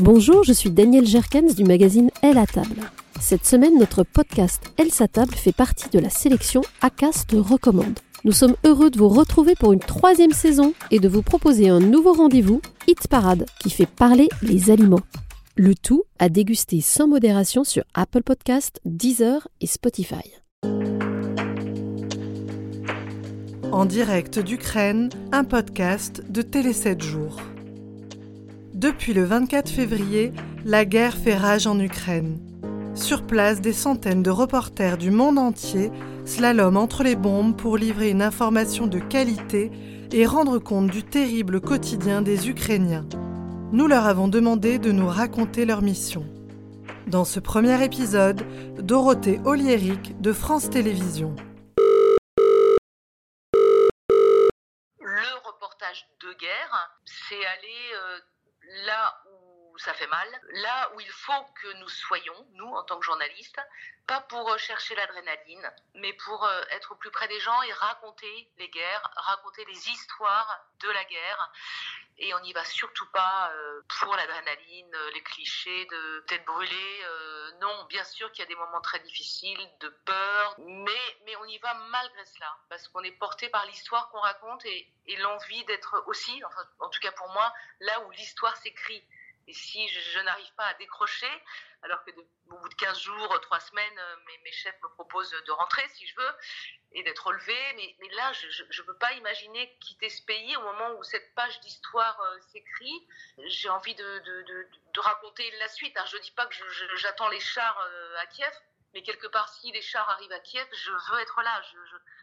Bonjour, je suis Daniel Jerkens du magazine Elle à table. Cette semaine, notre podcast Elle sa table fait partie de la sélection ACAST recommande. Nous sommes heureux de vous retrouver pour une troisième saison et de vous proposer un nouveau rendez-vous, Hit Parade, qui fait parler les aliments. Le tout à déguster sans modération sur Apple Podcast, Deezer et Spotify. En direct d'Ukraine, un podcast de Télé 7 jours. Depuis le 24 février, la guerre fait rage en Ukraine. Sur place, des centaines de reporters du monde entier slalom entre les bombes pour livrer une information de qualité et rendre compte du terrible quotidien des Ukrainiens. Nous leur avons demandé de nous raconter leur mission. Dans ce premier épisode, Dorothée Oliéric de France Télévisions. Le reportage de guerre, c'est aller euh, là où ça fait mal, là où il faut que nous soyons, nous en tant que journalistes, pas pour euh, chercher l'adrénaline, mais pour euh, être au plus près des gens et raconter les guerres, raconter les histoires de la guerre. Et on n'y va surtout pas euh, pour l'adrénaline, les clichés de tête brûlée. non, bien sûr qu'il y a des moments très difficiles, de peur, mais, mais on y va malgré cela, parce qu'on est porté par l'histoire qu'on raconte et, et l'envie d'être aussi, enfin, en tout cas pour moi, là où l'histoire s'écrit. Et si je, n'arrive pas à décrocher, alors que au bout de 15 jours, 3 semaines, euh, mes, chefs me proposent de rentrer si je veux et d'être relevé. Mais, là, je ne peux pas imaginer quitter ce pays au moment où cette page d'histoire euh, s'écrit. J'ai envie de, raconter la suite. Alors, je ne dis pas que j'attends les chars euh, à Kiev, mais quelque part, si les chars arrivent à Kiev, je veux être là. Je,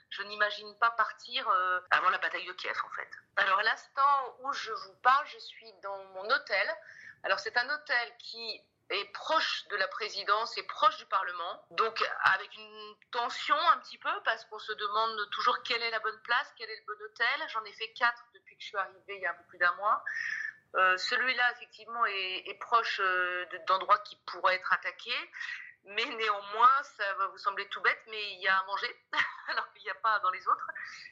je, n'imagine pas partir euh, avant la bataille de Kiev, en fait. Alors, à l'instant où je vous parle, je suis dans mon hôtel. Alors, c'est un hôtel qui est proche de la présidence et proche du Parlement, donc avec une tension un petit peu parce qu'on se demande toujours quelle est la bonne place, quel est le bon hôtel. J'en ai fait quatre depuis que je suis arrivée il y a un peu plus d'un mois. Euh, Celui-là, effectivement, est, est proche euh, d'endroits qui pourraient être attaqués. Mais néanmoins, ça va vous sembler tout bête, mais il y a à manger, alors qu'il n'y a pas dans les autres.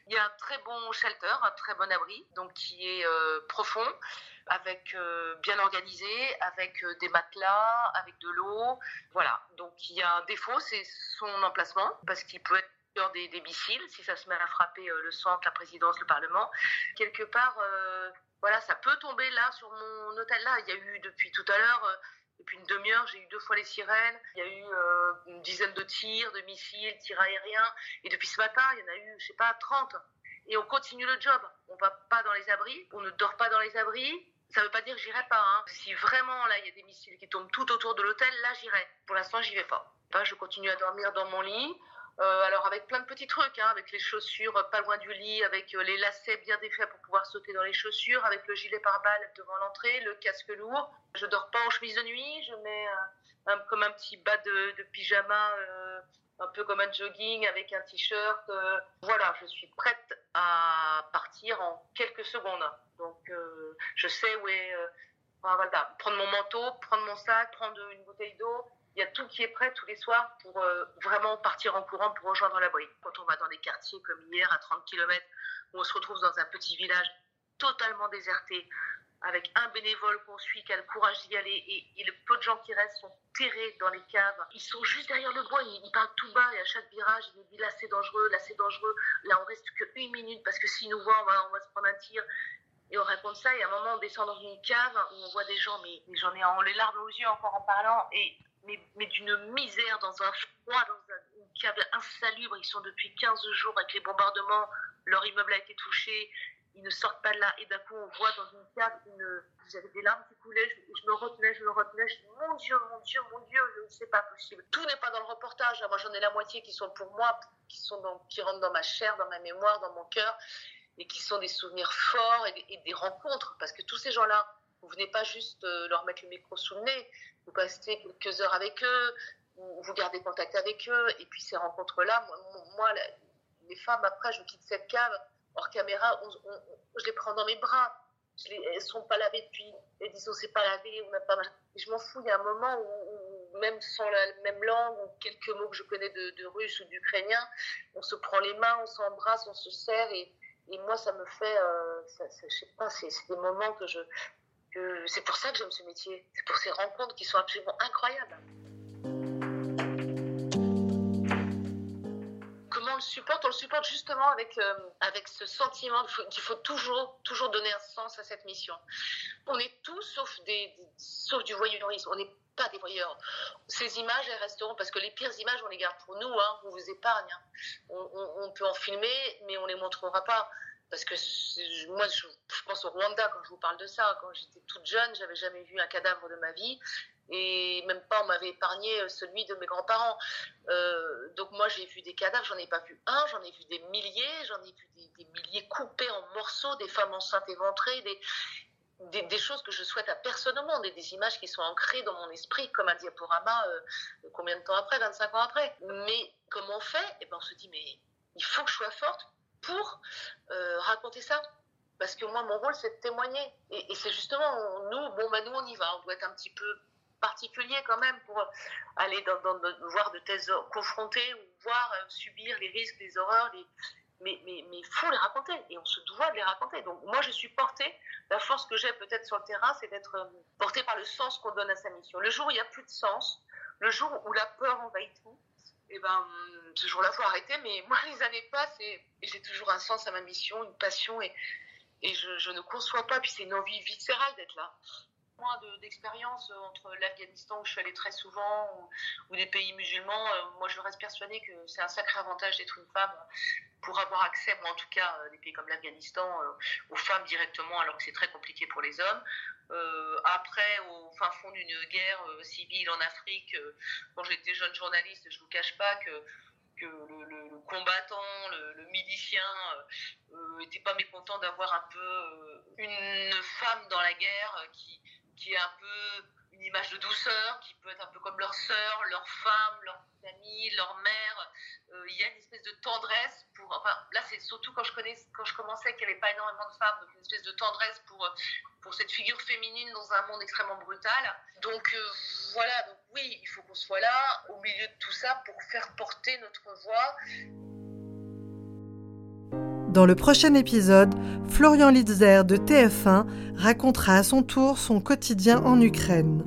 Il y a un très bon shelter, un très bon abri, donc qui est euh, profond, avec euh, bien organisé, avec euh, des matelas, avec de l'eau. Voilà. Donc il y a un défaut, c'est son emplacement, parce qu'il peut être des, des, missiles si ça se met à frapper le centre, la présidence, le Parlement. Quelque part, voilà, ça peut tomber là sur mon hôtel là. Il y a eu depuis tout à l'heure depuis une demi-heure, j'ai eu deux fois les sirènes. Il y a eu euh, une dizaine de tirs, de missiles, tirs aériens. Et depuis ce matin, il y en a eu, je sais pas, 30. Et on continue le job. On va pas dans les abris, on ne dort pas dans les abris. Ça veut pas dire que j'irai pas. Hein. Si vraiment là il y a des missiles qui tombent tout autour de l'hôtel, là j'irai. Pour l'instant, j'y vais pas. Je continue à dormir dans mon lit. Euh, alors avec plein de petits trucs, hein, avec les chaussures pas loin du lit, avec euh, les lacets bien défaits pour pouvoir sauter dans les chaussures, avec le gilet pare-balles devant l'entrée, le casque lourd. Je dors pas en chemise de nuit, je mets comme un petit bas de, pyjama, euh, un peu comme un jogging avec un t-shirt. Euh, voilà, je suis prête à partir en quelques secondes. Donc euh, je sais où est. voilà, prendre mon manteau, prendre mon sac, prendre une bouteille d'eau il y a tout qui est prêt tous les soirs pour euh, vraiment partir en courant pour rejoindre l'abri. Quand on va dans des quartiers comme hier à 30 km, où on se retrouve dans un petit village totalement déserté, avec un bénévole qu'on suit qui a le courage d'y aller, et, et, le peu de gens qui restent sont terrés dans les caves. Ils sont juste derrière le bois, ils, parlent tout bas, et à chaque virage, ils nous disent là c'est dangereux, là c'est dangereux, là on reste qu'une minute, parce que s'ils nous voient, on va, se prendre un tir. Et on raconte ça, et à un moment, on descend dans une cave où on voit des gens, mais, j'en ai les larmes aux yeux encore en parlant, et mais, d'une misère, dans un froid, dans un, une cave insalubre. Ils sont depuis 15 jours avec les bombardements, leur immeuble a été touché, ils ne sortent pas de là. Et d'un coup, on voit dans une cave, une... j'avais des larmes qui coulaient, je, je, me retenais, je me retenais, je dis mon Dieu, mon Dieu, mon Dieu, c'est pas possible. Tout n'est pas dans le reportage. Moi, j'en ai la moitié qui sont pour moi, qui, sont qui rentrent dans ma chair, dans ma mémoire, dans mon cœur, et qui sont des souvenirs forts et des rencontres, parce que tous ces gens-là, vous venez pas juste euh, leur mettre le micro sous le nez, vous passez quelques heures avec eux, vous gardez contact avec eux, et puis ces rencontres-là, moi, les femmes, après, je quitte cette cave, hors caméra, je les prends dans mes bras. Je les, elles sont pas lavées depuis, elles disent on s'est pas lavé, on n'a pas. Je m'en fous, il y a un moment où, même sans la même langue, ou quelques mots que je connais de, russe ou d'ukrainien, on se prend les mains, on s'embrasse, on se serre, et, et moi, ça me fait, euh, ça, ça, je sais pas, c'est des moments que je, c'est pour ça que j'aime ce métier. C'est pour ces rencontres qui sont absolument incroyables. Comment on le supporte? On le supporte justement avec, euh, avec ce sentiment qu'il faut, toujours, toujours donner un sens à cette mission. On est tous sauf, des, sauf du voyeurisme. On n'est pas des voyeurs. Ces images, elles resteront parce que les pires images, on les garde pour nous. Hein, on vous épargne. Hein. On, on, peut en filmer, mais on les montrera pas parce que moi, je, pense au Rwanda quand je vous parle de ça. Quand j'étais toute jeune, j'avais jamais vu un cadavre de ma vie. Et même pas, on m'avait épargné euh, celui de mes grands-parents. Euh, donc moi, j'ai vu des cadavres, j'en ai pas vu un, j'en ai vu des milliers, j'en ai vu des, milliers coupés en morceaux, des femmes enceintes éventrées, des, choses que je souhaite à personne au monde, et des images qui sont ancrées dans mon esprit comme un diaporama, euh, combien de temps après, 25 ans après. Mais comment on fait? Eh ben, on se dit, mais il faut que je sois forte pour euh, raconter ça. Parce que moi, mon rôle, c'est de témoigner. Et, c'est justement, nous, bon, bah, nous, on y va. On doit être un petit peu particulier quand même pour aller voir de thèses confrontées ou voir euh, subir les risques, les horreurs, mais il mais, faut les raconter et on se doit de les raconter. Donc moi je suis portée, la force que j'ai peut-être sur le terrain, c'est d'être euh, portée par le sens qu'on donne à sa mission. Le jour où il n'y a plus de sens, le jour où la peur envahit tout, eh ben ce jour-là, faut arrêter. Mais moi, les années passent et, j'ai toujours un sens à ma mission, une passion et, et je, ne conçois pas. Puis c'est une envie viscérale d'être là. Moins d'expérience entre l'Afghanistan où je suis allée très souvent ou, des pays musulmans. Euh, moi, je reste persuadée que c'est un sacré avantage d'être une femme pour avoir accès, moi en tout cas, euh, des pays comme l'Afghanistan, euh, aux femmes directement, alors que c'est très compliqué pour les hommes. Euh, après, au fin fond d'une guerre civile en Afrique, quand j'étais jeune journaliste, je vous cache pas que, que le, combattant, le, milicien, n'était pas mécontent d'avoir un peu une femme dans la guerre qui, qui est un peu une image de douceur, qui peut être un peu comme leur sœur, leur femme, leur famille, leur mère. Euh, il y a une espèce de tendresse pour. Enfin, là, c'est surtout quand je, connais, quand je commençais qu'il n'y avait pas énormément de femmes, donc une espèce de tendresse pour, pour cette figure féminine dans un monde extrêmement brutal. Donc euh, voilà, donc oui, il faut qu'on soit là, au milieu de tout ça, pour faire porter notre voix. Dans le prochain épisode, Florian Litzer de TF1 racontera à son tour son quotidien en Ukraine.